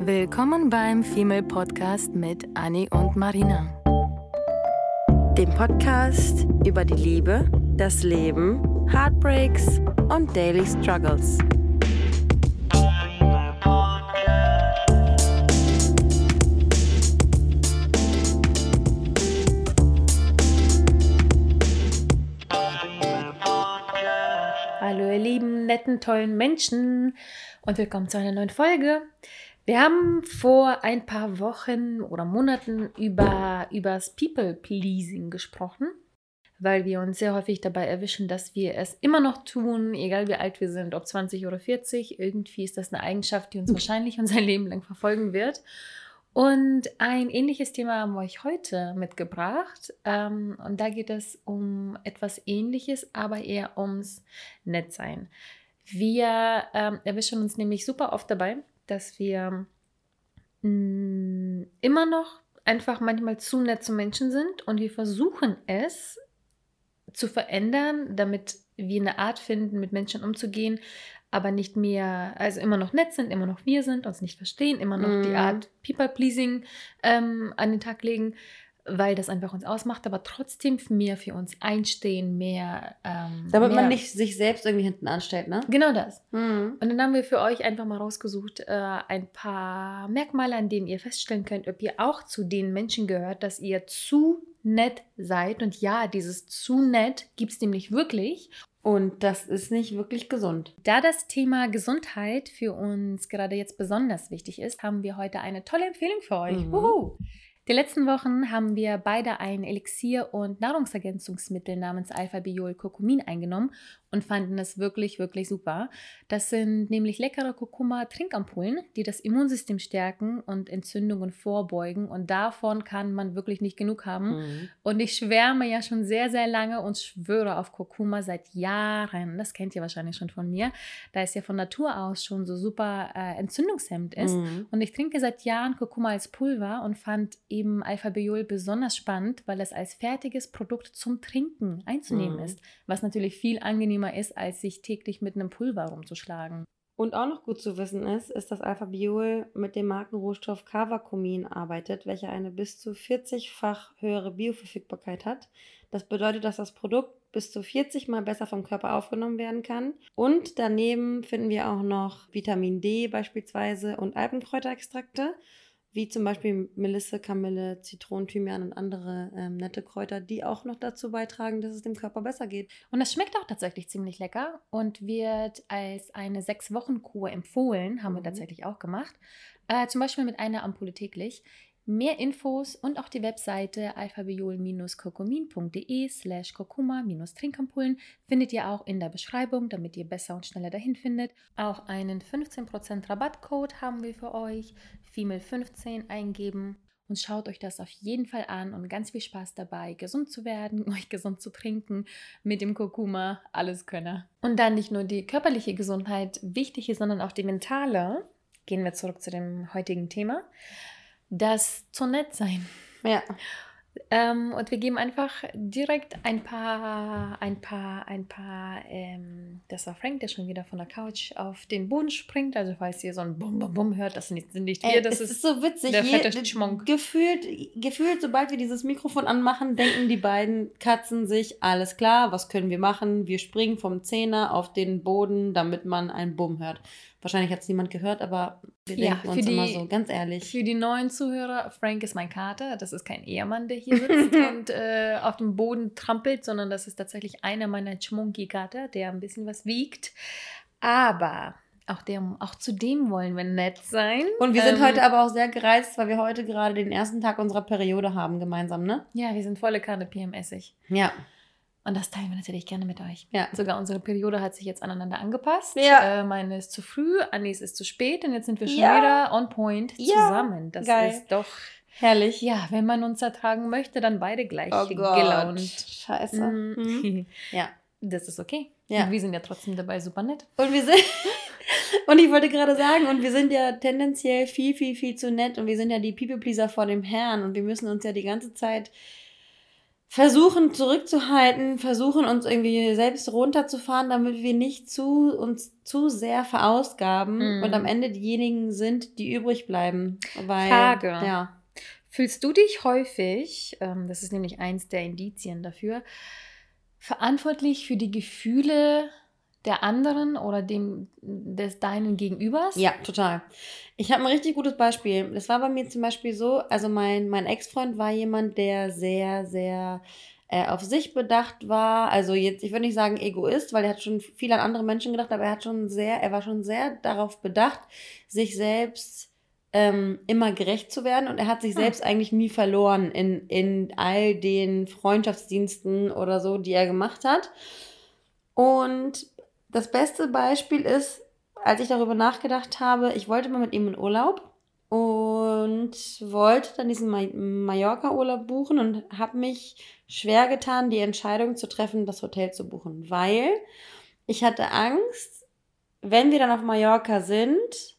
Willkommen beim Female Podcast mit Annie und Marina. Dem Podcast über die Liebe, das Leben, Heartbreaks und Daily Struggles. Hallo ihr lieben, netten, tollen Menschen und willkommen zu einer neuen Folge. Wir haben vor ein paar Wochen oder Monaten über übers People Pleasing gesprochen, weil wir uns sehr häufig dabei erwischen, dass wir es immer noch tun, egal wie alt wir sind, ob 20 oder 40. Irgendwie ist das eine Eigenschaft, die uns wahrscheinlich unser Leben lang verfolgen wird. Und ein ähnliches Thema haben wir euch heute mitgebracht. Ähm, und da geht es um etwas Ähnliches, aber eher ums Nettsein. Wir ähm, erwischen uns nämlich super oft dabei, dass wir mh, immer noch einfach manchmal zu nett zu Menschen sind und wir versuchen es zu verändern, damit wir eine Art finden, mit Menschen umzugehen, aber nicht mehr, also immer noch nett sind, immer noch wir sind, uns nicht verstehen, immer noch die Mhm. Art People-Pleasing ähm, an den Tag legen, weil das einfach uns ausmacht, aber trotzdem mehr für uns einstehen, mehr. Ähm, Damit mehr, man nicht sich selbst irgendwie hinten anstellt, ne? Genau das. Mhm. Und dann haben wir für euch einfach mal rausgesucht, äh, ein paar Merkmale, an denen ihr feststellen könnt, ob ihr auch zu den Menschen gehört, dass ihr zu nett seid. Und ja, dieses zu nett gibt es nämlich wirklich. Und das ist nicht wirklich gesund. Da das Thema Gesundheit für uns gerade jetzt besonders wichtig ist, haben wir heute eine tolle Empfehlung für euch. Mhm. Die letzten Wochen haben wir beide ein Elixier- und Nahrungsergänzungsmittel namens Alpha-Biol Kurkumin eingenommen und fanden es wirklich, wirklich super. Das sind nämlich leckere Kurkuma-Trinkampullen, die das Immunsystem stärken und Entzündungen vorbeugen. Und davon kann man wirklich nicht genug haben. Mhm. Und ich schwärme ja schon sehr, sehr lange und schwöre auf Kurkuma seit Jahren. Das kennt ihr wahrscheinlich schon von mir, da es ja von Natur aus schon so super äh, entzündungshemmend ist. Mhm. Und ich trinke seit Jahren Kurkuma als Pulver und fand eben Alpha-Biol besonders spannend, weil es als fertiges Produkt zum Trinken einzunehmen Mhm. ist. Was natürlich viel angenehmer ist, als sich täglich mit einem Pulver rumzuschlagen. Und auch noch gut zu wissen ist, ist, dass Alpha-Biol mit dem Markenrohstoff Cavacumin arbeitet, welcher eine bis zu 40-fach höhere Bioverfügbarkeit hat. Das bedeutet, dass das Produkt bis zu 40 Mal besser vom Körper aufgenommen werden kann. Und daneben finden wir auch noch Vitamin D beispielsweise und Alpenkräuterextrakte, wie zum Beispiel Melisse, Kamille, Zitronen, Thymian und andere ähm, nette Kräuter, die auch noch dazu beitragen, dass es dem Körper besser geht. Und es schmeckt auch tatsächlich ziemlich lecker und wird als eine Sechs-Wochen-Kur empfohlen, haben wir Mhm. tatsächlich auch gemacht. Äh, zum Beispiel mit einer Ampulle täglich. Mehr Infos und auch die Webseite alphabiol-kurkumin.de slash kurkuma-trinkampullen findet ihr auch in der Beschreibung, damit ihr besser und schneller dahin findet. Auch einen 15% Rabattcode haben wir für euch. Female15 eingeben und schaut euch das auf jeden Fall an und ganz viel Spaß dabei, gesund zu werden, euch gesund zu trinken mit dem Kurkuma, alles Könner. Und dann nicht nur die körperliche Gesundheit wichtig ist, sondern auch die mentale. Gehen wir zurück zu dem heutigen Thema. Das zu nett sein. Ja. Ähm, und wir geben einfach direkt ein paar, ein paar, ein paar, ähm, das war Frank, der schon wieder von der Couch auf den Boden springt. Also falls ihr so ein Bum, Bum, Bum hört, das sind nicht, nicht wir, das es ist, ist so witzig. der Je- fette Schmonk. Gefühlt, gefühlt, sobald wir dieses Mikrofon anmachen, denken die beiden Katzen sich, alles klar, was können wir machen? Wir springen vom Zehner auf den Boden, damit man einen Bumm hört. Wahrscheinlich hat es niemand gehört, aber wir Ja, denken uns immer die- so, ganz ehrlich. Für die neuen Zuhörer, Frank ist mein Kater. Das ist kein Ehemann, der hier sitzt und äh, auf dem Boden trampelt, sondern das ist tatsächlich einer meiner Chmunky-Kater, der ein bisschen was wiegt. Aber auch, der, auch zu dem wollen wir nett sein. Und wir sind Ähm, heute aber auch sehr gereizt, weil wir heute gerade den ersten Tag unserer Periode haben gemeinsam, ne? Ja, wir sind volle Kanne PMSig. Ja. Und das teilen wir natürlich gerne mit euch. Ja. Sogar unsere Periode hat sich jetzt aneinander angepasst. Ja. Äh, meine ist zu früh, Annis ist zu spät und jetzt sind wir schon Ja. wieder on point Ja. zusammen. Das Geil. ist doch, Herrlich. ja, wenn man uns ertragen möchte, dann beide gleich Oh gelaunt. Scheiße. Mhm. Mhm. Ja. Das ist okay. Ja. Und wir sind ja trotzdem dabei super nett. Und wir sind. und ich wollte gerade sagen, und wir sind ja tendenziell viel, viel, viel zu nett und wir sind ja die People-Pleaser vor dem Herrn und wir müssen uns ja die ganze Zeit versuchen zurückzuhalten, versuchen uns irgendwie selbst runterzufahren, damit wir nicht zu uns zu sehr verausgaben Mm. und am Ende diejenigen sind, die übrig bleiben. Weil, Frage. Ja. Fühlst du dich häufig, ähm, das ist nämlich eins der Indizien dafür, verantwortlich für die Gefühle der anderen oder dem des deinen Gegenübers? Ja, total. Ich habe ein richtig gutes Beispiel. Das war bei mir zum Beispiel so, also mein, mein Ex-Freund war jemand, der sehr, sehr äh, auf sich bedacht war. Also jetzt, ich würde nicht sagen Egoist, weil er hat schon viel an andere Menschen gedacht, aber er hat schon sehr, er war schon sehr darauf bedacht, sich selbst ähm, immer gerecht zu werden und er hat sich Ah. selbst eigentlich nie verloren in, in all den Freundschaftsdiensten oder so, die er gemacht hat. Und das beste Beispiel ist, als ich darüber nachgedacht habe, ich wollte mal mit ihm in Urlaub und wollte dann diesen Ma- Mallorca-Urlaub buchen und habe mich schwer getan, die Entscheidung zu treffen, das Hotel zu buchen, weil ich hatte Angst, wenn wir dann auf Mallorca sind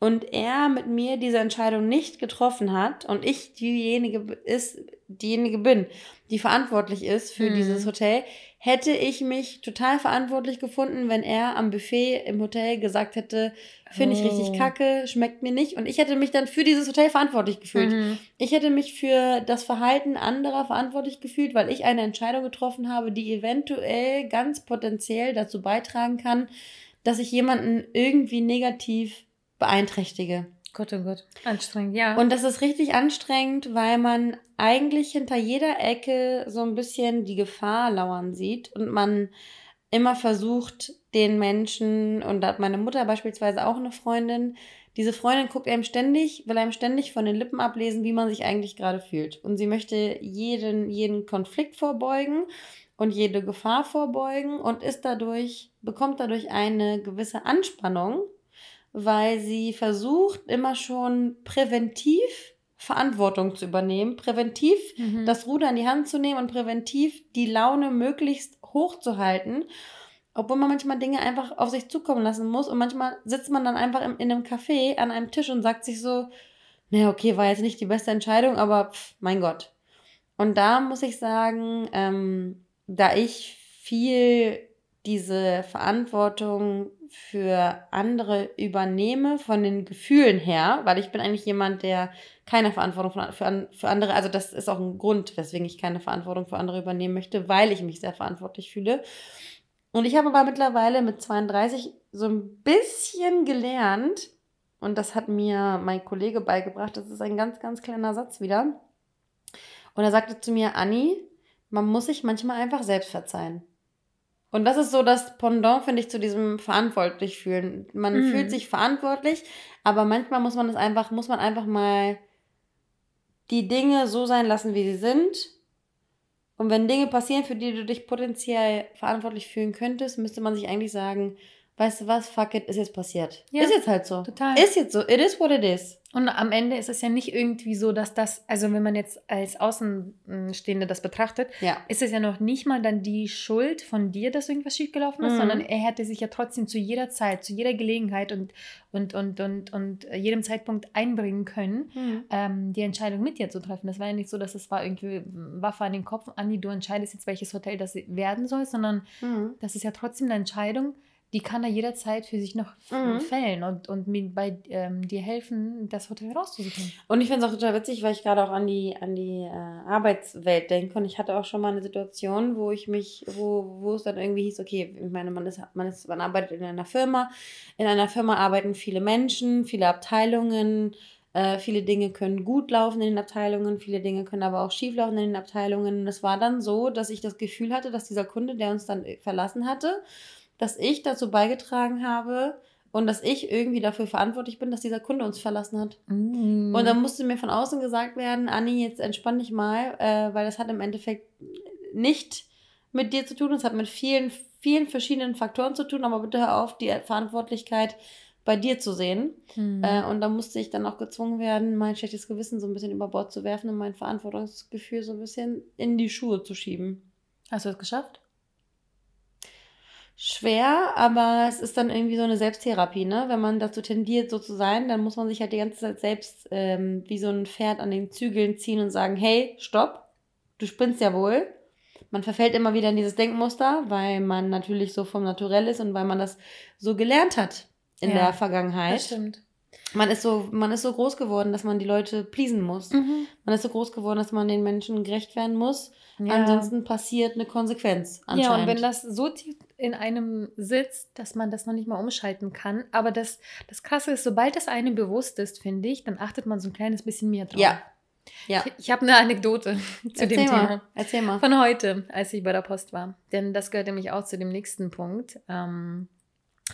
und er mit mir diese Entscheidung nicht getroffen hat und ich diejenige ist, diejenige bin, die verantwortlich ist für Mhm. dieses Hotel, hätte ich mich total verantwortlich gefunden, wenn er am Buffet im Hotel gesagt hätte, finde ich richtig Oh. kacke, schmeckt mir nicht. Und ich hätte mich dann für dieses Hotel verantwortlich gefühlt. Mhm. Ich hätte mich für das Verhalten anderer verantwortlich gefühlt, weil ich eine Entscheidung getroffen habe, die eventuell ganz potenziell dazu beitragen kann, dass ich jemanden irgendwie negativ beeinträchtige. Gott, oh Gott. Anstrengend, ja. Und das ist richtig anstrengend, weil man eigentlich hinter jeder Ecke so ein bisschen die Gefahr lauern sieht und man immer versucht, den Menschen, und da hat meine Mutter beispielsweise auch eine Freundin, diese Freundin guckt einem ständig, will einem ständig von den Lippen ablesen, wie man sich eigentlich gerade fühlt. Und sie möchte jeden, jeden Konflikt vorbeugen und jede Gefahr vorbeugen und ist dadurch, bekommt dadurch eine gewisse Anspannung, weil sie versucht, immer schon präventiv Verantwortung zu übernehmen, präventiv Mhm. das Ruder in die Hand zu nehmen und präventiv die Laune möglichst hoch zu halten, obwohl man manchmal Dinge einfach auf sich zukommen lassen muss und manchmal sitzt man dann einfach in einem Café an einem Tisch und sagt sich so, naja, okay, war jetzt nicht die beste Entscheidung, aber pff, mein Gott. Und da muss ich sagen, ähm, da ich viel diese Verantwortung für andere übernehme, von den Gefühlen her, weil ich bin eigentlich jemand, der keine Verantwortung für, für andere, also das ist auch ein Grund, weswegen ich keine Verantwortung für andere übernehmen möchte, weil ich mich sehr verantwortlich fühle. Und ich habe aber mittlerweile mit 32 so ein bisschen gelernt, und das hat mir mein Kollege beigebracht, das ist ein ganz, ganz kleiner Satz wieder. Und er sagte zu mir, Anni, man muss sich manchmal einfach selbst verzeihen. Und das ist so das Pendant, finde ich, zu diesem verantwortlich fühlen. Man Mhm. fühlt sich verantwortlich, aber manchmal muss man es einfach, muss man einfach mal die Dinge so sein lassen, wie sie sind. Und wenn Dinge passieren, für die du dich potenziell verantwortlich fühlen könntest, müsste man sich eigentlich sagen, weißt du was, fuck it, ist jetzt passiert. Ja, ist jetzt halt so. total. Ist jetzt so. It is what it is. Und am Ende ist es ja nicht irgendwie so, dass das, also wenn man jetzt als Außenstehende das betrachtet, Ja. ist es ja noch nicht mal dann die Schuld von dir, dass irgendwas schiefgelaufen ist, Mhm. sondern er hätte sich ja trotzdem zu jeder Zeit, zu jeder Gelegenheit und, und, und, und, und jedem Zeitpunkt einbringen können, Mhm. ähm, die Entscheidung mit dir zu treffen. Das war ja nicht so, dass es war irgendwie Waffe an den Kopf, Andi, du entscheidest jetzt, welches Hotel das werden soll, sondern Mhm. das ist ja trotzdem eine Entscheidung, die kann er jederzeit für sich noch Mhm. fällen und, und mir bei ähm, dir helfen, das Hotel rauszusuchen. Und ich finde es auch total witzig, weil ich gerade auch an die, an die äh, Arbeitswelt denke. Und ich hatte auch schon mal eine Situation, wo ich mich, wo, wo es dann irgendwie hieß, okay, ich meine, man ist, man ist, man arbeitet in einer Firma. In einer Firma arbeiten viele Menschen, viele Abteilungen. Äh, viele Dinge können gut laufen in den Abteilungen, viele Dinge können aber auch schief laufen in den Abteilungen. Und es war dann so, dass ich das Gefühl hatte, dass dieser Kunde, der uns dann äh, verlassen hatte, dass ich dazu beigetragen habe und dass ich irgendwie dafür verantwortlich bin, dass dieser Kunde uns verlassen hat. Mm. Und dann musste mir von außen gesagt werden, Anni, jetzt entspann dich mal, äh, weil das hat im Endeffekt nicht mit dir zu tun, es hat mit vielen, vielen verschiedenen Faktoren zu tun, aber bitte hör auf, die Verantwortlichkeit bei dir zu sehen. Hm. Äh, und da musste ich dann auch gezwungen werden, mein schlechtes Gewissen so ein bisschen über Bord zu werfen und mein Verantwortungsgefühl so ein bisschen in die Schuhe zu schieben. Hast du es geschafft? Schwer, aber es ist dann irgendwie so eine Selbsttherapie, ne? Wenn man dazu tendiert, so zu sein, dann muss man sich halt die ganze Zeit selbst ähm, wie so ein Pferd an den Zügeln ziehen und sagen, hey, stopp, du spinnst ja wohl. Man verfällt immer wieder in dieses Denkmuster, weil man natürlich so vom Naturell ist und weil man das so gelernt hat in Ja, der Vergangenheit. Das stimmt. Man ist so, man ist so groß geworden, dass man die Leute pleasen muss. Mhm. Man ist so groß geworden, dass man den Menschen gerecht werden muss. Ja. Ansonsten passiert eine Konsequenz Ja, anscheinend. und wenn das so tief in einem sitzt, dass man das noch nicht mal umschalten kann. Aber das, das Krasse ist, sobald das einem bewusst ist, finde ich, dann achtet man so ein kleines bisschen mehr drauf. ja. Ja. Ich, ich habe eine Anekdote zu Erzähl dem mal. Thema. Erzähl mal. Von heute, als ich bei der Post war. Denn das gehört nämlich auch zu dem nächsten Punkt, ähm,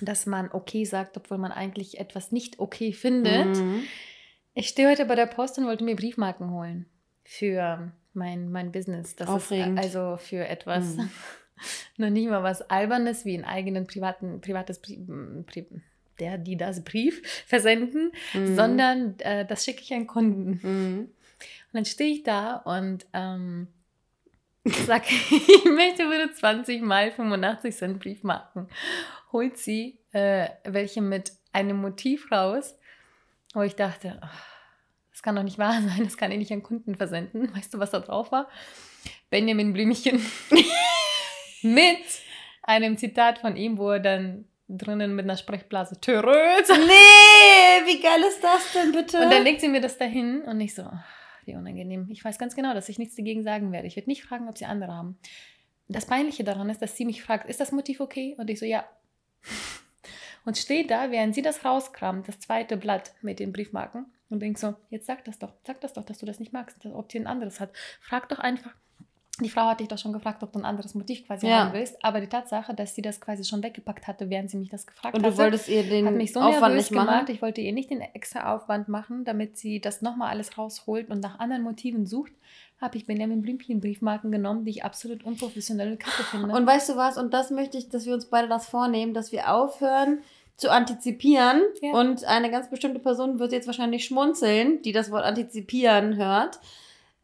dass man okay sagt, obwohl man eigentlich etwas nicht okay findet. Mhm. Ich stehe heute bei der Post und wollte mir Briefmarken holen für mein, mein Business. Das Aufregend. ist also für etwas, Mhm. noch nicht mal was Albernes wie einen eigenen privaten, privates Brief, Brief der, die das Brief versenden, Mhm. sondern äh, das schicke ich an Kunden. Mhm. Und dann stehe ich da und ähm, sage, ich möchte bitte 20 mal 85 Cent Briefmarken. Holt sie äh, welche mit einem Motiv raus, wo ich dachte, ach, das kann doch nicht wahr sein, das kann ich nicht an Kunden versenden. Weißt du, was da drauf war? Benjamin Blümchen mit einem Zitat von ihm, wo er dann drinnen mit einer Sprechblase Töröt Nee, wie geil ist das denn bitte? und dann legt sie mir das dahin und ich so, ach, wie unangenehm. Ich weiß ganz genau, dass ich nichts dagegen sagen werde. Ich werde nicht fragen, ob sie andere haben. Das Peinliche daran ist, dass sie mich fragt, ist das Motiv okay? Und ich so, ja. Und steht da, während sie das rauskramt, das zweite Blatt mit den Briefmarken und denkt so, jetzt sag das doch, sag das doch, dass du das nicht magst, ob sie ein anderes hat. Frag doch einfach. Die Frau hatte ich doch schon gefragt, ob du ein anderes Motiv quasi Ja. haben willst, aber die Tatsache, dass sie das quasi schon weggepackt hatte, während sie mich das gefragt und hatte, du wolltest ihr den hat mich so Aufwand nervös nicht machen? gemacht. Ich wollte ihr nicht den extra Aufwand machen, damit sie das nochmal alles rausholt und nach anderen Motiven sucht. Habe ich Benjamin Blümchen Briefmarken genommen, die ich absolut unprofessionell und kacke finde. Und weißt du was? Und das möchte ich, dass wir uns beide das vornehmen, dass wir aufhören zu antizipieren. Ja. Und eine ganz bestimmte Person wird jetzt wahrscheinlich schmunzeln, die das Wort antizipieren hört.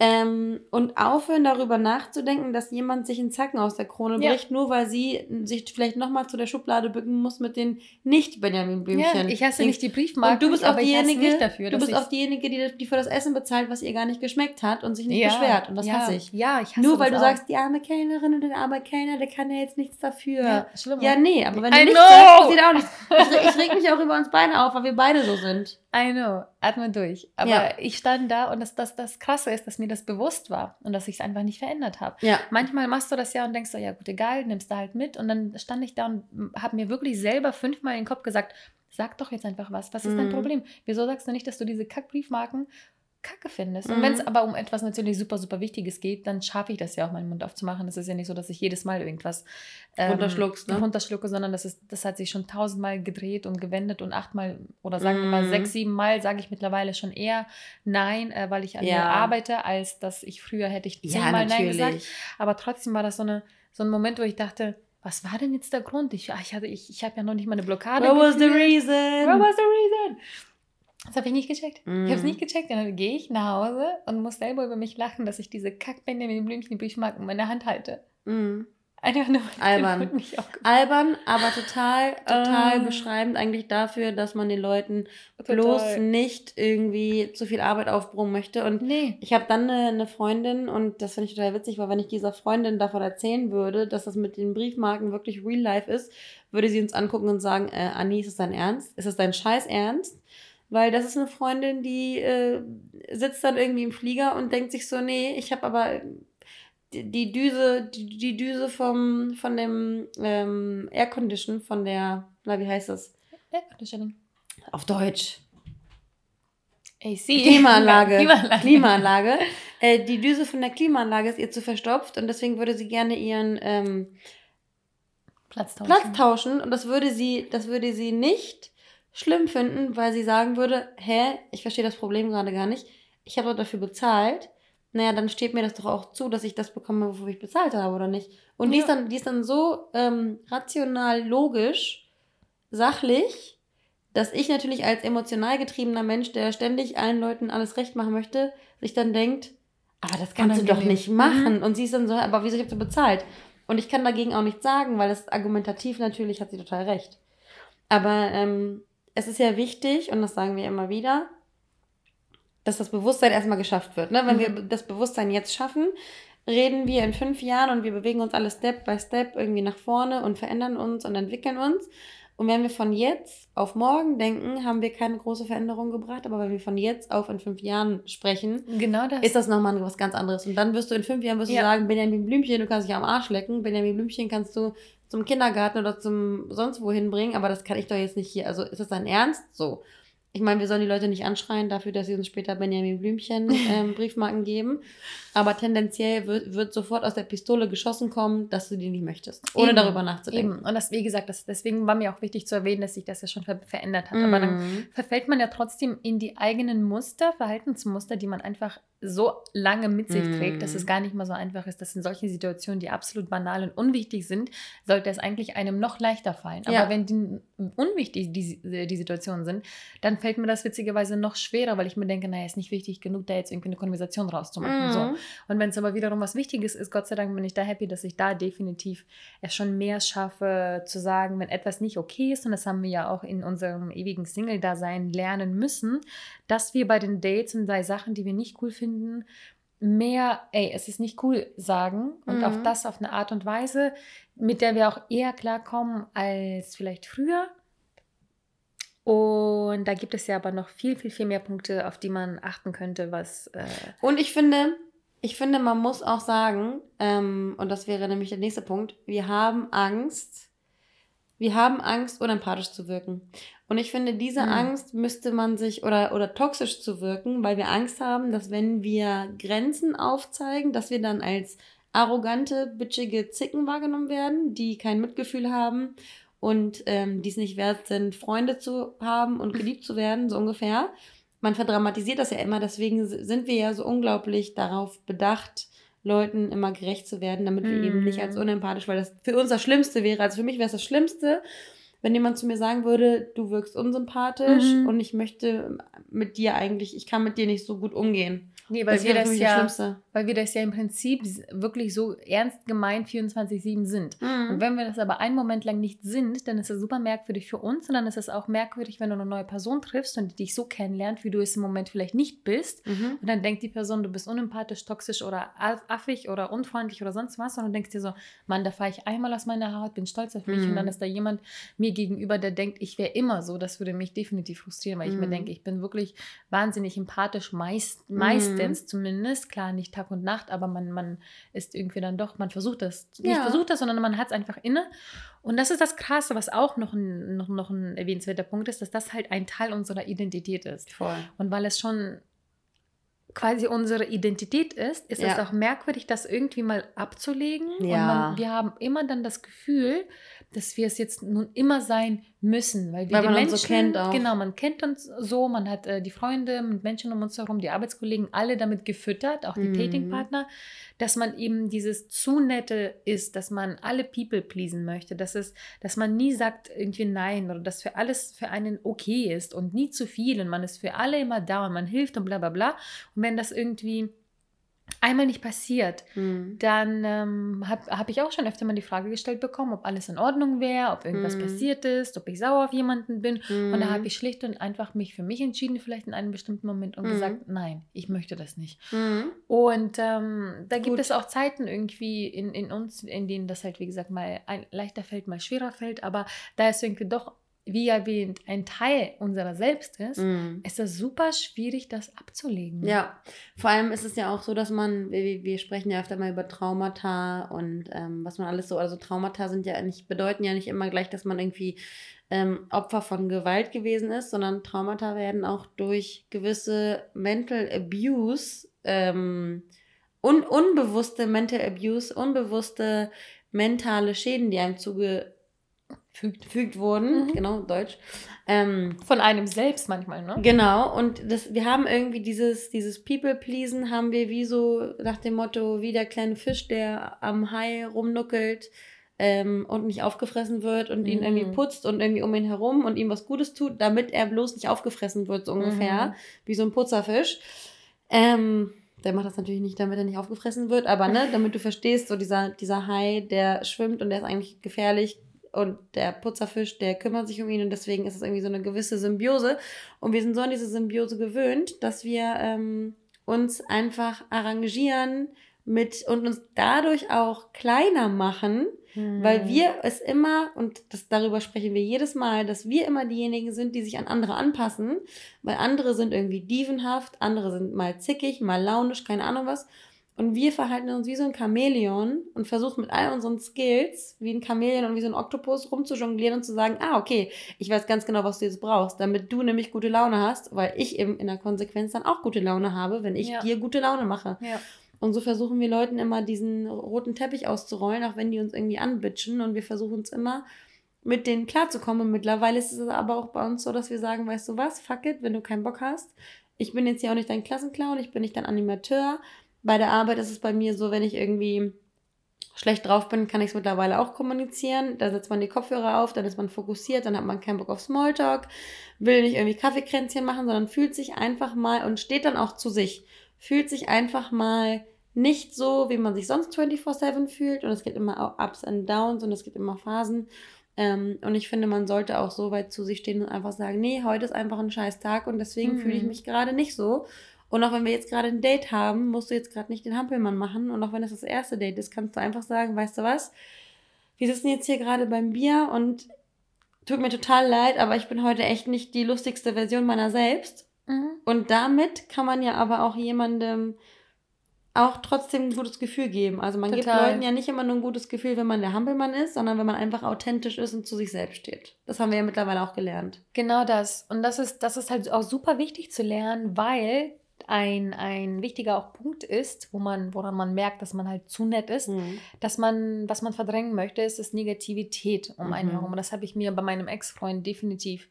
Ähm, und aufhören darüber nachzudenken, dass jemand sich einen Zacken aus der Krone Ja. bricht, nur weil sie sich vielleicht nochmal zu der Schublade bücken muss mit den nicht-Benjamin ja, ich hasse nicht die Briefmarken, und du bist auch diejenige, dafür, du bist auch diejenige, die, die für das Essen bezahlt, was ihr gar nicht geschmeckt hat und sich nicht ja, beschwert. Und das ja, hasse ich. Ja, ich hasse Nur weil du auch. sagst, die arme Kellnerin und der arme Kellner, der kann ja jetzt nichts dafür. ja, schlimm. Ja, nee, aber wenn du I nichts know. sagst, passiert auch nichts. Ich, ich reg mich auch über uns beide auf, weil wir beide so sind. I know, atme durch. Aber Ja. ich stand da und das, das, das Krasse ist, dass mir das bewusst war und dass ich es einfach nicht verändert habe. Ja. Manchmal machst du das ja und denkst so, ja gut, egal, nimmst du halt mit. Und dann stand ich da und habe mir wirklich selber fünfmal in den Kopf gesagt, sag doch jetzt einfach was. Was ist dein Mhm. Problem? Wieso sagst du nicht, dass du diese Kackbriefmarken kacke findest? Und Mhm. wenn es aber um etwas natürlich super, super Wichtiges geht, dann schaffe ich das ja auch, meinen Mund aufzumachen. Das ist ja nicht so, dass ich jedes Mal irgendwas ähm, Runterschluckst, ne? runterschlucke, sondern das, ist, das hat sich schon tausendmal gedreht und gewendet und achtmal oder sagen wir mal Mhm. sechs, sieben Mal sage ich mittlerweile schon eher Nein, äh, weil ich an mir Ja. arbeite, als dass ich früher hätte ich Ja, zehnmal Nein gesagt. Aber trotzdem war das so, eine, so ein Moment, wo ich dachte, was war denn jetzt der Grund? Ich, ah, ich, hatte- ich, ich habe ja noch nicht mal eine Blockade. What was the reason? What was the reason? Das habe ich nicht gecheckt. Mm. Ich habe es nicht gecheckt. Und dann gehe ich nach Hause und muss selber über mich lachen, dass ich diese Kackbände mit den Blümchen, die Briefmarken in meiner Hand halte. Mhm. Einfach nur, Albern. Albern, aber total, total Ah. beschreibend eigentlich dafür, dass man den Leuten Total. bloß nicht irgendwie zu viel Arbeit aufbrummen möchte. Und Nee. ich habe dann eine, eine Freundin und das finde ich total witzig, weil wenn ich dieser Freundin davon erzählen würde, dass das mit den Briefmarken wirklich real life ist, würde sie uns angucken und sagen, äh, Anni, ist das dein Ernst? Ist das dein Scheiß Ernst? Weil das ist eine Freundin, die äh, sitzt dann irgendwie im Flieger und denkt sich so, nee, ich habe aber die, Düse, die, die Düse vom, von dem ähm, Aircondition, von der, na, wie heißt das? Air Conditioning. Auf Deutsch. AC. Klimaanlage. Klimaanlage. Klimaanlage. Äh, die Düse von der Klimaanlage ist ihr zu verstopft und deswegen würde sie gerne ihren ähm, Platz tauschen. Platz tauschen und das würde sie, das würde sie nicht schlimm finden, weil sie sagen würde, hä, ich verstehe das Problem gerade gar nicht. Ich habe doch dafür bezahlt. Naja, dann steht mir das doch auch zu, dass ich das bekomme, wofür ich bezahlt habe, oder nicht? Und die, Ja. ist dann, die ist dann so ähm, rational, logisch, sachlich, dass ich natürlich als emotional getriebener Mensch, der ständig allen Leuten alles recht machen möchte, sich dann denkt, aber das kannst du doch nicht machen. Und sie ist dann so, aber wieso ich habe bezahlt? Und ich kann dagegen auch nichts sagen, weil das argumentativ natürlich hat sie total recht. Aber ähm, es ist ja wichtig, und das sagen wir immer wieder, dass das Bewusstsein erstmal geschafft wird. Ne? Wenn Mhm. wir das Bewusstsein jetzt schaffen, reden wir in fünf Jahren und wir bewegen uns alle Step by Step irgendwie nach vorne und verändern uns und entwickeln uns. Und wenn wir von jetzt auf morgen denken, haben wir keine große Veränderung gebracht. Aber wenn wir von jetzt auf in fünf Jahren sprechen, genau das. ist das nochmal was ganz anderes. Und dann wirst du in fünf Jahren wirst ja. du sagen, Benjamin Blümchen, du kannst dich am Arsch lecken. Benjamin Blümchen kannst du zum Kindergarten oder zum sonst wohin bringen. Aber das kann ich doch jetzt nicht hier. Also ist das dein Ernst? So. Ich meine, wir sollen die Leute nicht anschreien dafür, dass sie uns später Benjamin Blümchen ähm, Briefmarken geben. Aber tendenziell wird, wird sofort aus der Pistole geschossen kommen, dass du die nicht möchtest, ohne Eben. darüber nachzudenken. Eben. Und das, wie gesagt, das, deswegen war mir auch wichtig zu erwähnen, dass sich das ja schon ver verändert hat. Mhm. Aber dann mhm. verfällt man ja trotzdem in die eigenen Muster, Verhaltensmuster, die man einfach so lange mit sich mm. trägt, dass es mhm. gar nicht mal so einfach ist, dass in solchen Situationen, die absolut banal und unwichtig sind, sollte es eigentlich einem noch leichter fallen. Aber ja. wenn die unwichtig die, die Situationen sind, dann fällt mir das witzigerweise noch schwerer, weil ich mir denke, naja, ist nicht wichtig genug, da jetzt irgendwie eine Konversation rauszumachen. Mm. So. Mhm. Und wenn es aber wiederum was Wichtiges ist, Gott sei Dank bin ich da happy, dass ich da definitiv es schon mehr schaffe, zu sagen, wenn etwas nicht okay ist, und das haben wir ja auch in unserem ewigen Single-Dasein lernen müssen, dass wir bei den Dates und bei Sachen, die wir nicht cool finden, finden, mehr, ey, es ist nicht cool sagen und mhm. auch das auf eine Art und Weise, mit der wir auch eher klarkommen als vielleicht früher. Und da gibt es ja aber noch viel, viel, viel mehr Punkte, auf die man achten könnte, was. Äh und ich finde, ich finde, man muss auch sagen, ähm, und das wäre nämlich der nächste Punkt, wir haben Angst, wir haben Angst, unempathisch zu wirken. Und ich finde, diese mhm. Angst müsste man sich oder, oder toxisch zu wirken, weil wir Angst haben, dass wenn wir Grenzen aufzeigen, dass wir dann als arrogante, bitchige Zicken wahrgenommen werden, die kein Mitgefühl haben und ähm, die es nicht wert sind, Freunde zu haben und geliebt zu werden, so ungefähr. Man verdramatisiert das ja immer, deswegen sind wir ja so unglaublich darauf bedacht, Leuten immer gerecht zu werden, damit wir mm. eben nicht als mhm. unempathisch, weil das für uns das Schlimmste wäre. Also für mich wäre es das Schlimmste, wenn jemand zu mir sagen würde, du wirkst unsympathisch mm. und ich möchte mit dir eigentlich, ich kann mit dir nicht so gut umgehen. Nee, weil das wir das ja, weil wir das ja im Prinzip wirklich so ernst gemeint 24-7 sind. Mhm. Und wenn wir das aber einen Moment lang nicht sind, dann ist das super merkwürdig für uns und dann ist es auch merkwürdig, wenn du eine neue Person triffst und die dich so kennenlernt, wie du es im Moment vielleicht nicht bist. Mhm. Und dann denkt die Person, du bist unempathisch, toxisch oder affig oder unfreundlich oder sonst was. Und du denkst dir so, Mann, da fahre ich einmal aus meiner Haut, bin stolz auf mich. Mhm. Und dann ist da jemand mir gegenüber, der denkt, ich wäre immer so. Das würde mich definitiv frustrieren, weil ich mir mhm. denke, ich bin wirklich wahnsinnig empathisch, meist, meist Meistens mhm. zumindest, klar nicht Tag und Nacht, aber man, man ist irgendwie dann doch, man versucht das, nicht versucht das, sondern man hat es einfach inne. Und das ist das Krasse, was auch noch ein, noch, noch ein erwähnenswerter Punkt ist, dass das halt ein Teil unserer Identität ist. Voll. Und weil es schon quasi unsere Identität ist, ist ja. es auch merkwürdig, das irgendwie mal abzulegen. Ja. Und man, wir haben immer dann das Gefühl, dass wir es jetzt nun immer sein müssen, weil wir weil die Menschen, so kennt auch. genau, man kennt uns so, man hat äh, die Freunde mit Menschen um uns herum, die Arbeitskollegen, alle damit gefüttert, auch die mhm. Datingpartner, dass man eben dieses zu nette ist, dass man alle People pleasen möchte, dass es, dass man nie sagt irgendwie nein oder dass für alles für einen okay ist und nie zu viel und man ist für alle immer da und man hilft und bla bla bla und wenn das irgendwie einmal nicht passiert, mhm. dann ähm, habe hab ich auch schon öfter mal die Frage gestellt bekommen, ob alles in Ordnung wäre, ob irgendwas mhm. passiert ist, ob ich sauer auf jemanden bin. Mhm. Und da habe hm. ich schlicht und einfach mich für mich entschieden, vielleicht in einem bestimmten Moment und hm. gesagt, nein, ich möchte das nicht. Hm. Und ähm, da gibt Gut. es auch Zeiten irgendwie in, in uns, in denen das halt, wie gesagt, mal ein, leichter fällt, mal schwerer fällt, aber da ist irgendwie doch wie erwähnt, ein Teil unserer selbst ist, mm. ist es super schwierig, das abzulegen. Ja, vor allem ist es ja auch so, dass man, wir, wir sprechen ja öfter mal über Traumata und ähm, was man alles so, also Traumata sind ja nicht, bedeuten ja nicht immer gleich, dass man irgendwie ähm, Opfer von Gewalt gewesen ist, sondern Traumata werden auch durch gewisse Mental Abuse, ähm, un unbewusste Mental Abuse, unbewusste mentale Schäden, die einem zuge fügt wurden, mhm. genau, Deutsch. Ähm, Von einem selbst manchmal, ne? Genau, und das, wir haben irgendwie dieses, dieses People-Pleasen, haben wir wie so nach dem Motto, wie der kleine Fisch, der am Hai rumnuckelt ähm, und nicht aufgefressen wird und mhm. ihn irgendwie mhm. putzt und irgendwie um ihn herum und ihm was Gutes tut, damit er bloß nicht aufgefressen wird, so ungefähr, mhm. wie so ein Putzerfisch. Ähm, der macht das natürlich nicht, damit er nicht aufgefressen wird, aber ne, damit du verstehst, so dieser, dieser Hai, der schwimmt und der ist eigentlich gefährlich, und der Putzerfisch, der kümmert sich um ihn und deswegen ist es irgendwie so eine gewisse Symbiose. Und wir sind so an diese Symbiose gewöhnt, dass wir ähm, uns einfach arrangieren mit und uns dadurch auch kleiner machen, Mhm. weil wir es immer, und das, darüber sprechen wir jedes Mal, dass wir immer diejenigen sind, die sich an andere anpassen, weil andere sind irgendwie dievenhaft, andere sind mal zickig, mal launisch, keine Ahnung was. Und wir verhalten uns wie so ein Chamäleon und versuchen mit all unseren Skills, wie ein Chamäleon und wie so ein Oktopus, rumzujonglieren und zu sagen, ah, okay, ich weiß ganz genau, was du jetzt brauchst, damit du nämlich gute Laune hast, weil ich eben in der Konsequenz dann auch gute Laune habe, wenn ich Ja. dir gute Laune mache. Ja. Und so versuchen wir Leuten immer diesen roten Teppich auszurollen, auch wenn die uns irgendwie anbitschen. Und wir versuchen es immer mit denen klarzukommen. Und mittlerweile ist es aber auch bei uns so, dass wir sagen, weißt du was, fuck it, wenn du keinen Bock hast. Ich bin jetzt hier auch nicht dein Klassenclown, ich bin nicht dein Animateur. Bei der Arbeit ist es bei mir so, wenn ich irgendwie schlecht drauf bin, kann ich es mittlerweile auch kommunizieren. Da setzt man die Kopfhörer auf, dann ist man fokussiert, dann hat man keinen Bock auf Smalltalk, will nicht irgendwie Kaffeekränzchen machen, sondern fühlt sich einfach mal und steht dann auch zu sich. Fühlt sich einfach mal nicht so, wie man sich sonst 24-7 fühlt. Und es gibt immer Ups and Downs und es gibt immer Phasen. Ähm, und ich finde, man sollte auch so weit zu sich stehen und einfach sagen, nee, heute ist einfach ein scheiß Tag und deswegen Mhm. fühle ich mich gerade nicht so. Und auch wenn wir jetzt gerade ein Date haben, musst du jetzt gerade nicht den Hampelmann machen. Und auch wenn es das erste Date ist, kannst du einfach sagen, weißt du was? Wir sitzen jetzt hier gerade beim Bier und tut mir total leid, aber ich bin heute echt nicht die lustigste Version meiner selbst. Mhm. Und damit kann man ja aber auch jemandem auch trotzdem ein gutes Gefühl geben. Also man gibt Total. Leuten ja nicht immer nur ein gutes Gefühl, wenn man der Hampelmann ist, sondern wenn man einfach authentisch ist und zu sich selbst steht. Das haben wir ja mittlerweile auch gelernt. Genau das. Und das ist, das ist halt auch super wichtig zu lernen, weil ein, ein wichtiger auch Punkt ist, wo man, woran man merkt, dass man halt zu nett ist, dass man, was man verdrängen möchte, ist das Negativität um einen Mhm. herum. Und das habe ich mir bei meinem Ex-Freund definitiv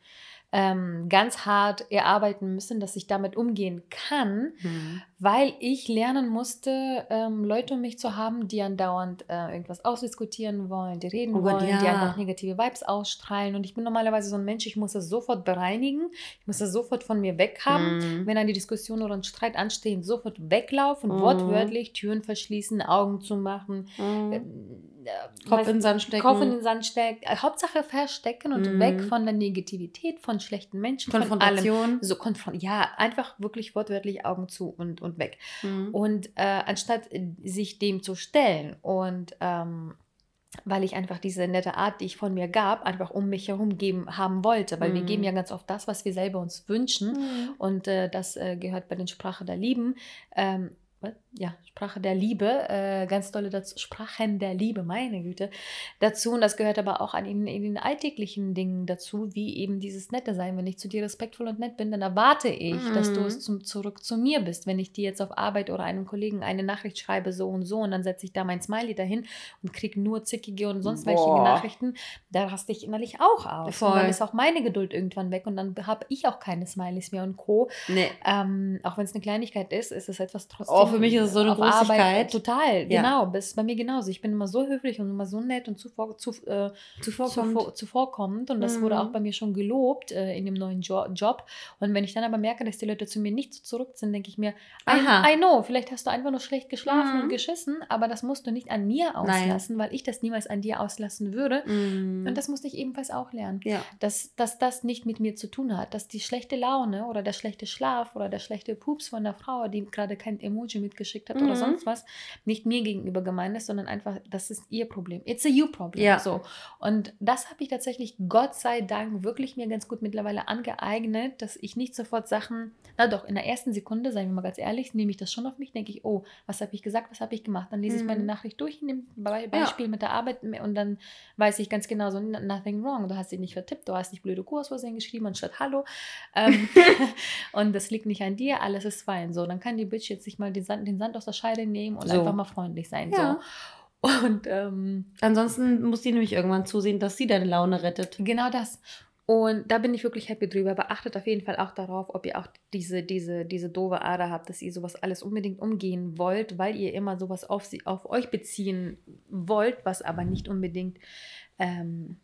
ähm, ganz hart erarbeiten müssen, dass ich damit umgehen kann, Mhm. weil ich lernen musste, ähm, Leute um mich zu haben, die andauernd äh, irgendwas ausdiskutieren wollen, die reden Oh wollen, die ja. einfach negative Vibes ausstrahlen. Und ich bin normalerweise so ein Mensch, ich muss das sofort bereinigen, ich muss das sofort von mir weghaben. Mhm. Wenn dann die Diskussion oder ein Streit anstehen, sofort weglaufen, Mhm. wortwörtlich, Türen verschließen, Augen zumachen, Mhm. äh, Kopf weiß- in den Sand stecken. Kopf in den Sand stecken. Äh, Hauptsache verstecken und Mhm. weg von der Negativität, von schlechten Menschen, von allem. Konfrontation. So konfront ja, einfach wirklich wortwörtlich Augen zu und, und weg. Mhm. Und äh, anstatt äh, sich dem zu stellen und ähm, weil ich einfach diese nette Art, die ich von mir gab, einfach um mich herum geben haben wollte, weil wir Mhm. geben ja ganz oft das, was wir selber uns wünschen. Mhm. Und äh, das äh, gehört bei den Sprache der Lieben. Ähm? Ja, Sprache der Liebe, äh, ganz tolle dazu, Sprachen der Liebe, meine Güte, dazu. Und das gehört aber auch an in, in den alltäglichen Dingen dazu, wie eben dieses Nette sein. Wenn ich zu dir respektvoll und nett bin, dann erwarte ich, dass du Mhm. es zum, zurück zu mir bist. Wenn ich dir jetzt auf Arbeit oder einem Kollegen eine Nachricht schreibe, so und so, und dann setze ich da mein Smiley dahin und kriege nur zickige und sonst welche Boah. Nachrichten, da raste ich innerlich auch aus. Voll. Und dann ist auch meine Geduld irgendwann weg und dann habe ich auch keine Smileys mehr und Co. Nee. Ähm, auch wenn es eine Kleinigkeit ist, ist es etwas trotzdem. Oh, für mich es so eine auf Arbeit- Großigkeit. Total, genau. Das ist bei mir genauso. Ich bin immer so höflich und immer so nett und zuvor, zu, äh, Zuvorkommend. zuvor, zuvorkommend. Und das Mhm. wurde auch bei mir schon gelobt äh, in dem neuen jo Job. Und wenn ich dann aber merke, dass die Leute zu mir nicht so zurück sind, denke ich mir, Aha. I, I know, vielleicht hast du einfach nur schlecht geschlafen Mhm. und geschissen, aber das musst du nicht an mir auslassen, weil ich das niemals an dir auslassen würde. Mhm. Und das musste ich ebenfalls auch lernen ja. dass, dass das nicht mit mir zu tun hat, dass die schlechte Laune oder der schlechte Schlaf oder der schlechte Pups von der Frau, die gerade kein Emoji mitgeschickt hat Mhm. oder sonst was, nicht mir gegenüber gemeint ist, sondern einfach, das ist ihr Problem. It's a you problem. Ja. So. Und das habe ich tatsächlich, Gott sei Dank, wirklich mir ganz gut mittlerweile angeeignet, dass ich nicht sofort Sachen, na doch, in der ersten Sekunde, seien wir mal ganz ehrlich, nehme ich das schon auf mich, denke ich, oh, was habe ich gesagt, was habe ich gemacht? Dann lese ich meine Mhm. Nachricht durch, nehme Be Beispiel mit der Arbeit und dann weiß ich ganz genau so, nothing wrong, du hast dich nicht vertippt, du hast nicht blöde Kurs geschrieben anstatt Hallo. Ähm, und das liegt nicht an dir, alles ist fein. So, dann kann die Bitch jetzt sich mal den Sand, den Sand aus der Scheide nehmen und So. einfach mal freundlich sein. Ja. So. Und ähm, Ansonsten muss die nämlich irgendwann zusehen, dass sie deine Laune rettet. Genau das. Und da bin ich wirklich happy drüber. Aber achtet auf jeden Fall auch darauf, ob ihr auch diese, diese, diese doofe Ader habt, dass ihr sowas alles unbedingt umgehen wollt, weil ihr immer sowas auf, sie, auf euch beziehen wollt, was aber nicht unbedingt ähm,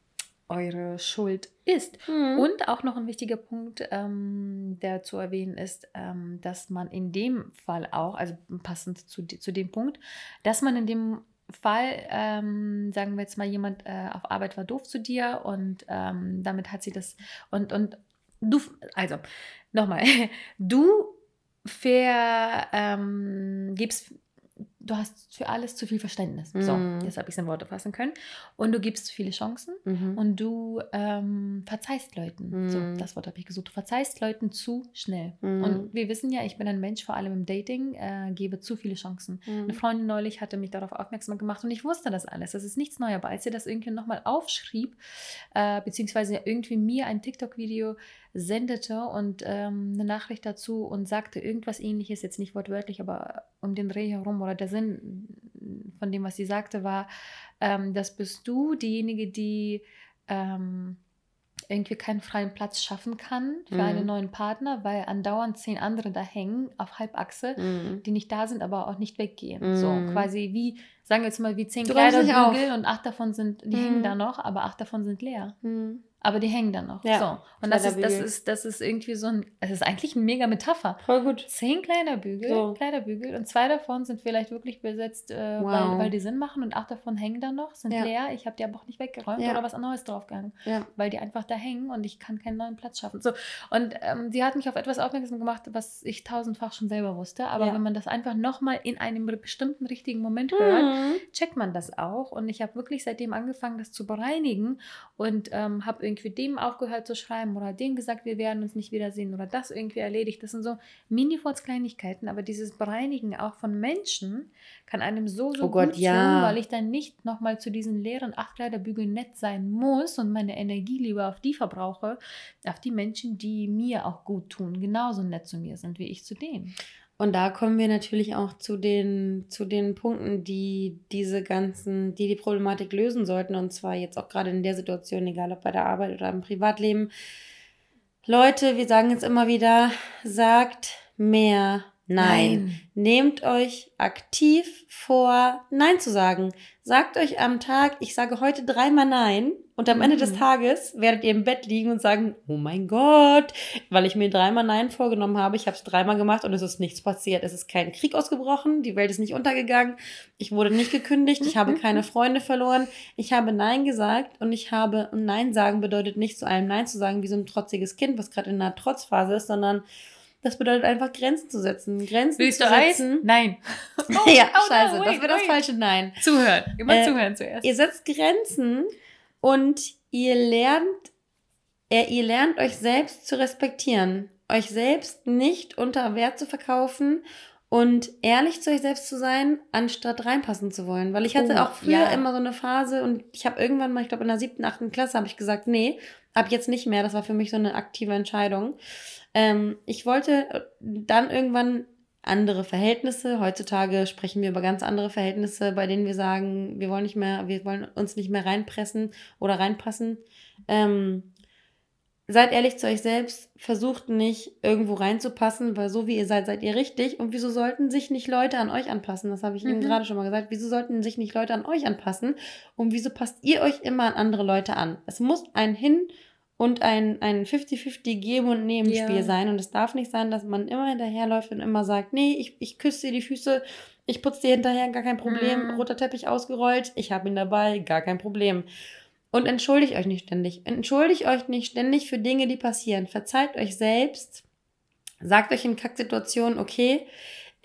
eure Schuld ist. Mhm. Und auch noch ein wichtiger Punkt, ähm, der zu erwähnen ist, ähm, dass man in dem Fall auch, also passend zu, zu dem Punkt, dass man in dem Fall, ähm, sagen wir jetzt mal, jemand äh, auf Arbeit war doof zu dir und ähm, damit hat sie das und, und du, also nochmal, du ver, ähm, gibst du hast für alles zu viel Verständnis. So, Mhm. jetzt habe ich es in Worte fassen können. Und du gibst zu viele Chancen Mhm. und du ähm, verzeihst Leuten. So, Mhm. das Wort habe ich gesucht. Du verzeihst Leuten zu schnell. Mhm. Und wir wissen ja, ich bin ein Mensch, vor allem im Dating, äh, gebe zu viele Chancen. Mhm. Eine Freundin neulich hatte mich darauf aufmerksam gemacht und ich wusste das alles. Das ist nichts Neues. Aber als sie das irgendwie nochmal aufschrieb, äh, beziehungsweise irgendwie mir ein TikTok-Video sendete und ähm, eine Nachricht dazu und sagte irgendwas ähnliches, jetzt nicht wortwörtlich, aber um den Dreh herum oder der Sinn von dem, was sie sagte, war, ähm, das bist du, diejenige, die ähm, irgendwie keinen freien Platz schaffen kann für Mhm. einen neuen Partner, weil andauernd zehn andere da hängen auf Halbachse, Mhm. die nicht da sind, aber auch nicht weggehen. Mhm. So quasi wie, sagen wir jetzt mal, wie zehn Kleiderbügel und acht davon sind, die Mhm. hängen da noch, aber acht davon sind leer. Aber die hängen da noch. Ja, So. Und das ist, das, ist, das ist irgendwie so ein, es ist eigentlich eine mega Metapher. Voll gut. Zehn Kleiderbügel, So. Kleiderbügel und zwei davon sind vielleicht wirklich besetzt, äh, weil, Wow. weil die Sinn machen und acht davon hängen da noch, sind Ja. leer. Ich habe die aber auch nicht weggeräumt Ja. oder was Neues draufgehangen weil die einfach da hängen und ich kann keinen neuen Platz schaffen. So, und ähm, sie hat mich auf etwas aufmerksam gemacht, was ich tausendfach schon selber wusste. Aber wenn man das einfach nochmal in einem bestimmten richtigen Moment hört, Mhm. checkt man das auch. Und ich habe wirklich seitdem angefangen, das zu bereinigen und ähm, habe irgendwie dem aufgehört zu schreiben oder dem gesagt, wir werden uns nicht wiedersehen oder das irgendwie erledigt. Das sind so Mini-Kleinigkeiten, aber dieses Bereinigen auch von Menschen kann einem so, so Oh Gott, gut ja. tun, weil ich dann nicht nochmal zu diesen leeren Achtkleiderbügeln nett sein muss und meine Energie lieber auf die verbrauche, auf die Menschen, die mir auch gut tun, genauso nett zu mir sind wie ich zu denen. Und da kommen wir natürlich auch zu den, zu den Punkten, die diese ganzen, die die Problematik lösen sollten. Und zwar jetzt auch gerade in der Situation, egal ob bei der Arbeit oder im Privatleben. Leute, wir sagen jetzt immer wieder, sagt mehr Nein. Nehmt euch aktiv vor, Nein zu sagen. Sagt euch am Tag, ich sage heute dreimal Nein. Und am Ende des Mhm. Tages werdet ihr im Bett liegen und sagen, oh mein Gott, weil ich mir dreimal Nein vorgenommen habe. Ich habe es dreimal gemacht und es ist nichts passiert. Es ist kein Krieg ausgebrochen. Die Welt ist nicht untergegangen. Ich wurde nicht gekündigt. Ich habe keine Freunde verloren. Ich habe Nein gesagt und ich habe, Nein sagen bedeutet nicht zu einem Nein zu sagen wie so ein trotziges Kind, was gerade in einer Trotzphase ist, sondern das bedeutet einfach Grenzen zu setzen. Grenzen Willst zu du Eis? setzen. Nein. ja, oh, scheiße, no, das wait, wäre das wait. falsche Nein. Zuhören. Immer Äh, zuhören zuerst. Ihr setzt Grenzen und ihr lernt, äh, ihr lernt euch selbst zu respektieren, euch selbst nicht unter Wert zu verkaufen und ehrlich zu euch selbst zu sein, anstatt reinpassen zu wollen. Weil ich hatte Oh, auch früher ja. immer so eine Phase und ich habe irgendwann mal, ich glaube in der siebten, achten Klasse, habe ich gesagt, nee, ab jetzt nicht mehr. Das war für mich so eine aktive Entscheidung. Ähm, ich wollte äh, dann irgendwann andere Verhältnisse. Heutzutage sprechen wir über ganz andere Verhältnisse, bei denen wir sagen, wir wollen nicht mehr, wir wollen uns nicht mehr reinpressen oder reinpassen. Ähm, seid ehrlich zu euch selbst, versucht nicht irgendwo reinzupassen, weil so wie ihr seid, seid ihr richtig. Und wieso sollten sich nicht Leute an euch anpassen? Das habe ich eben Mhm. gerade schon mal gesagt. Wieso sollten sich nicht Leute an euch anpassen? Und wieso passt ihr euch immer an andere Leute an? Es muss ein Hin und ein, ein 50-50 Geben und Nehmen Ja. Sein. Und es darf nicht sein, dass man immer hinterherläuft und immer sagt, nee, ich, ich küsse dir die Füße, ich putze dir hinterher, gar kein Problem. Mhm. Roter Teppich ausgerollt, ich habe ihn dabei, gar kein Problem. Und entschuldigt euch nicht ständig. Entschuldigt euch nicht ständig für Dinge, die passieren. Verzeiht euch selbst. Sagt euch in Kacksituationen, okay,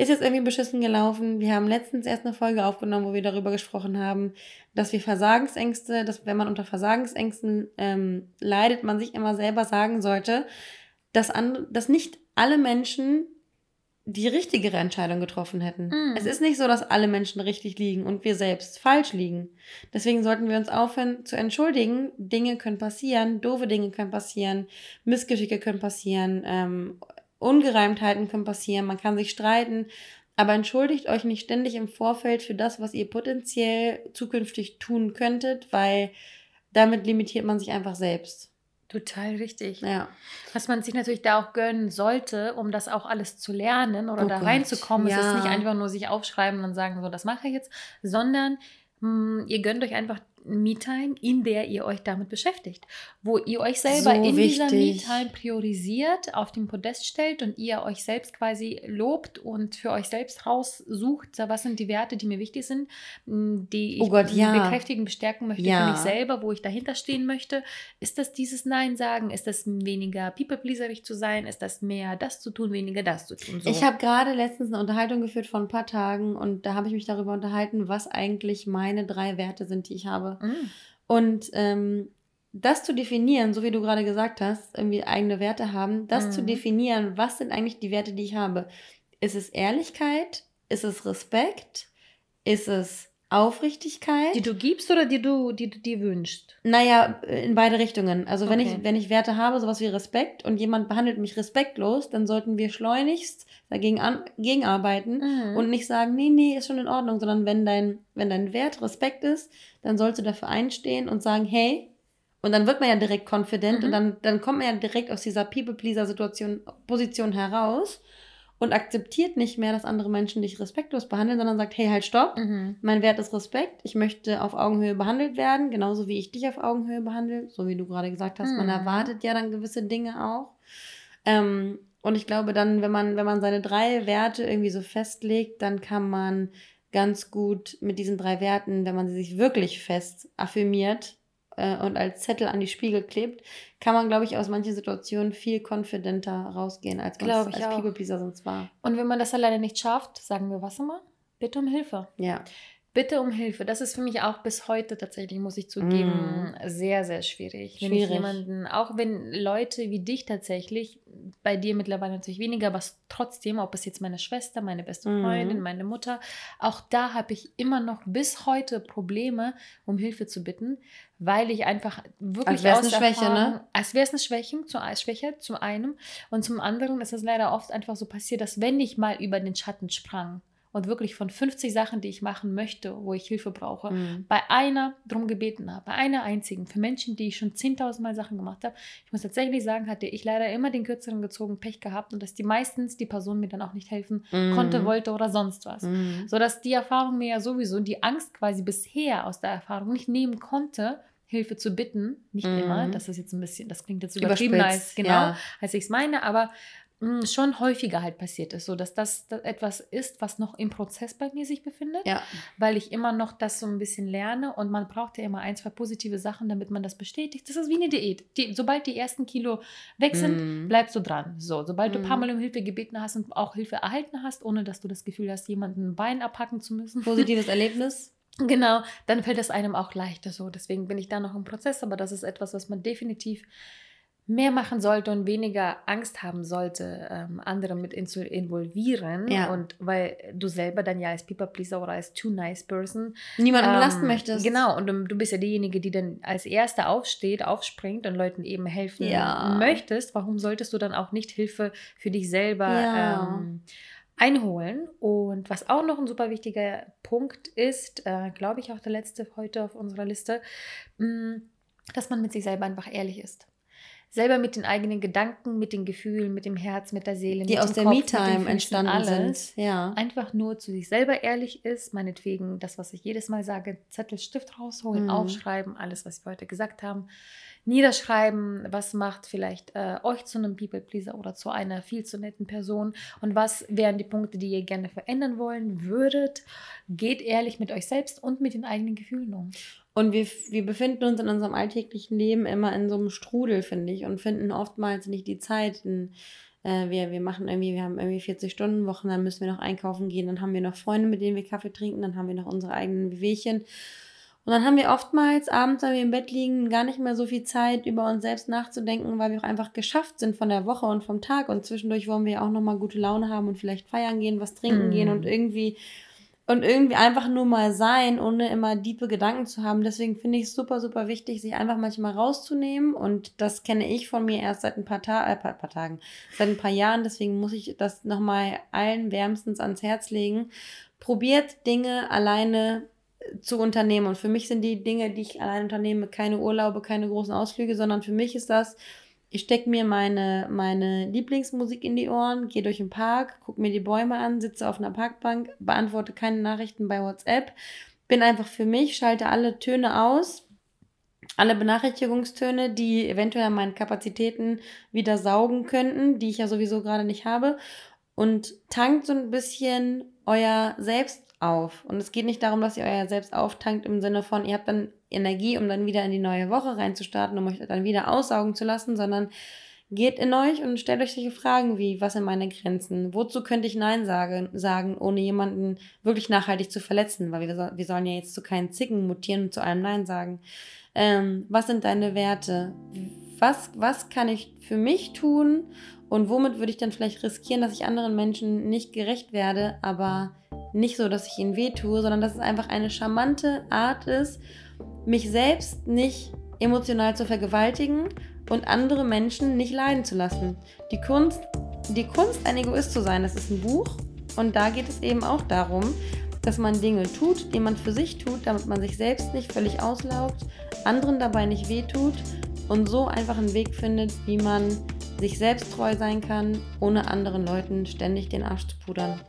ist jetzt irgendwie beschissen gelaufen. Wir haben letztens erst eine Folge aufgenommen, wo wir darüber gesprochen haben, dass wir Versagensängste, dass wenn man unter Versagensängsten ähm, leidet, man sich immer selber sagen sollte, dass, an, dass nicht alle Menschen die richtigere Entscheidung getroffen hätten. Mm. Es ist nicht so, dass alle Menschen richtig liegen und wir selbst falsch liegen. Deswegen sollten wir uns aufhören zu entschuldigen. Dinge können passieren, doofe Dinge können passieren, Missgeschicke können passieren, ähm, Ungereimtheiten können passieren, man kann sich streiten. Aber entschuldigt euch nicht ständig im Vorfeld für das, was ihr potenziell zukünftig tun könntet, weil damit limitiert man sich einfach selbst. Total richtig. Ja. Was man sich natürlich da auch gönnen sollte, um das auch alles zu lernen oder Oh da Gott, reinzukommen. Es ja. ist nicht einfach nur sich aufschreiben und sagen, so, das mache ich jetzt, sondern mh, ihr gönnt euch einfach Me-Time, in der ihr euch damit beschäftigt, wo ihr euch selber So in dieser wichtig. Me-Time priorisiert, auf den Podest stellt und ihr euch selbst quasi lobt und für euch selbst raussucht, was sind die Werte, die mir wichtig sind, m, die ich Oh Gott, ja. bekräftigen, bestärken möchte Ja. für mich selber, wo ich dahinter stehen möchte. Ist das dieses Nein sagen? Ist das weniger people-pleaserig zu sein? Ist das mehr das zu tun, weniger das zu tun? So. Ich habe gerade letztens eine Unterhaltung geführt vor ein paar Tagen und da habe ich mich darüber unterhalten, was eigentlich meine drei Werte sind, die ich habe. Mm. Und ähm, das zu definieren, so wie du gerade gesagt hast, irgendwie eigene Werte haben, das Mhm. zu definieren, was sind eigentlich die Werte, die ich habe? Ist es Ehrlichkeit? Ist es Respekt? Ist es Aufrichtigkeit? Die du gibst oder die du, die du dir wünschst? Naja, in beide Richtungen. Also wenn Okay. ich, wenn ich Werte habe, sowas wie Respekt und jemand behandelt mich respektlos, dann sollten wir schleunigst dagegen an, gegenarbeiten Mhm. und nicht sagen, nee, nee, ist schon in Ordnung, sondern wenn dein, wenn dein Wert Respekt ist, dann sollst du dafür einstehen und sagen, hey, und dann wird man ja direkt confident Mhm. und dann, dann kommt man ja direkt aus dieser People-Pleaser-Situation, Position heraus und akzeptiert nicht mehr, dass andere Menschen dich respektlos behandeln, sondern sagt, hey, halt, stopp. Mhm. Mein Wert ist Respekt. Ich möchte auf Augenhöhe behandelt werden, genauso wie ich dich auf Augenhöhe behandle, so wie du gerade gesagt hast. Man Mhm. erwartet ja dann gewisse Dinge auch. Ähm, und ich glaube dann, wenn man, wenn man seine drei Werte irgendwie so festlegt, dann kann man ganz gut mit diesen drei Werten, wenn man sie sich wirklich fest affirmiert äh, und als Zettel an die Spiegel klebt, kann man, glaube ich, aus manchen Situationen viel confidenter rausgehen, als man als auch. People-Pleaser sonst war. Und wenn man das alleine nicht schafft, sagen wir was immer? Bitte um Hilfe. Ja. Bitte um Hilfe. Das ist für mich auch bis heute tatsächlich, muss ich zugeben, sehr, sehr schwierig. Wenn ich Schwierig. jemanden, auch wenn Leute wie dich tatsächlich, bei dir mittlerweile natürlich weniger, aber es trotzdem, ob es jetzt meine Schwester, meine beste Mhm. Freundin, meine Mutter, auch da habe ich immer noch bis heute Probleme, um Hilfe zu bitten, weil ich einfach wirklich Als wär's aus eine Schwäche, ne? Erfahrung- Als wäre es eine Schwäche, zu, Schwäche, zum einen. Und zum anderen ist es leider oft einfach so passiert, dass wenn ich mal über den Schatten sprang und wirklich von 50 Sachen, die ich machen möchte, wo ich Hilfe brauche, Mhm. bei einer drum gebeten habe, bei einer einzigen, für Menschen, die ich schon 10.000 Mal Sachen gemacht habe, ich muss tatsächlich sagen, hatte ich leider immer den kürzeren gezogen, Pech gehabt und dass die meistens die Person mir dann auch nicht helfen Mhm. konnte, wollte oder sonst was. Mhm. So dass die Erfahrung mir ja sowieso, die Angst quasi bisher aus der Erfahrung nicht nehmen konnte, Hilfe zu bitten. Nicht Mhm. immer, das ist jetzt ein bisschen, das klingt jetzt übertrieben als genau, ja. als ich es meine, aber schon häufiger halt passiert ist, so dass das, etwas ist, was noch im Prozess bei mir sich befindet Ja. weil ich immer noch das so ein bisschen lerne und man braucht ja immer ein, zwei positive Sachen, damit man das bestätigt. Das ist wie eine Diät. Die, sobald die ersten Kilo weg sind, Mhm. bleibst du dran. So, sobald du ein paar Mhm. Mal um Hilfe gebeten hast und auch Hilfe erhalten hast, ohne dass du das Gefühl hast, jemanden ein Bein abhacken zu müssen. Positives Erlebnis. Genau, dann fällt es einem auch leichter so. Deswegen bin ich da noch im Prozess, aber das ist etwas, was man definitiv mehr machen sollte und weniger Angst haben sollte, ähm, andere mit zu involvieren. Ja. Und weil du selber dann ja als People Pleaser oder als Too Nice Person Niemanden ähm, belasten möchtest. Genau, und du, du bist ja diejenige, die dann als Erste aufsteht, aufspringt und Leuten eben helfen Ja. möchtest. Warum solltest du dann auch nicht Hilfe für dich selber Ja. ähm, einholen? Und was auch noch ein super wichtiger Punkt ist, äh, glaube ich auch der letzte heute auf unserer Liste, mh, dass man mit sich selber einfach ehrlich ist. Selber mit den eigenen Gedanken, mit den Gefühlen, mit dem Herz, mit der Seele, Die mit aus dem der Kopf, mit den Me-Time entstanden alles sind. Ja. einfach nur zu sich selber ehrlich ist, meinetwegen das, was ich jedes Mal sage, Zettel, Stift rausholen, Mhm. aufschreiben, alles, was wir heute gesagt haben, niederschreiben, was macht vielleicht äh, euch zu einem People-Pleaser oder zu einer viel zu netten Person und was wären die Punkte, die ihr gerne verändern wollen würdet. Geht ehrlich mit euch selbst und mit den eigenen Gefühlen um. Und wir, wir befinden uns in unserem alltäglichen Leben immer in so einem Strudel, finde ich, und finden oftmals nicht die Zeit. In, äh, wir, wir machen irgendwie, wir haben irgendwie 40-Stunden-Wochen, dann müssen wir noch einkaufen gehen, dann haben wir noch Freunde, mit denen wir Kaffee trinken, dann haben wir noch unsere eigenen Wehwehchen. Und dann haben wir oftmals abends, wenn wir im Bett liegen, gar nicht mehr so viel Zeit, über uns selbst nachzudenken, weil wir auch einfach geschafft sind von der Woche und vom Tag. Und zwischendurch wollen wir auch nochmal gute Laune haben und vielleicht feiern gehen, was trinken Mhm. gehen und irgendwie und irgendwie einfach nur mal sein, ohne immer diepe Gedanken zu haben. Deswegen finde ich es super, super wichtig, sich einfach manchmal rauszunehmen. Und das kenne ich von mir erst seit ein paar, Ta äh, paar, paar Tagen, seit ein paar Jahren. Deswegen muss ich das nochmal allen wärmstens ans Herz legen. Probiert Dinge alleine zu unternehmen. Und für mich sind die Dinge, die ich allein unternehme, keine Urlaube, keine großen Ausflüge, sondern für mich ist das, ich stecke mir meine, meine Lieblingsmusik in die Ohren, gehe durch den Park, gucke mir die Bäume an, sitze auf einer Parkbank, beantworte keine Nachrichten bei WhatsApp, bin einfach für mich, schalte alle Töne aus, alle Benachrichtigungstöne, die eventuell an meinen Kapazitäten wieder saugen könnten, die ich ja sowieso gerade nicht habe. Und tankt so ein bisschen euer Selbst auf. Und es geht nicht darum, dass ihr euer Selbst auftankt im Sinne von, ihr habt dann Energie, um dann wieder in die neue Woche reinzustarten, um euch dann wieder aussaugen zu lassen, sondern geht in euch und stellt euch solche Fragen wie, was sind meine Grenzen? Wozu könnte ich Nein sagen, sagen ohne jemanden wirklich nachhaltig zu verletzen? Weil wir, wir sollen ja jetzt zu keinen Zicken mutieren und zu einem Nein sagen. Ähm, was sind deine Werte? Was, was kann ich für mich tun? Und womit würde ich dann vielleicht riskieren, dass ich anderen Menschen nicht gerecht werde, aber nicht so, dass ich ihnen wehtue, sondern dass es einfach eine charmante Art ist, mich selbst nicht emotional zu vergewaltigen und andere Menschen nicht leiden zu lassen. Die Kunst, die Kunst, ein Egoist zu sein, das ist ein Buch und da geht es eben auch darum, dass man Dinge tut, die man für sich tut, damit man sich selbst nicht völlig auslaugt, anderen dabei nicht wehtut und so einfach einen Weg findet, wie man sich selbst treu sein kann, ohne anderen Leuten ständig den Arsch zu pudern.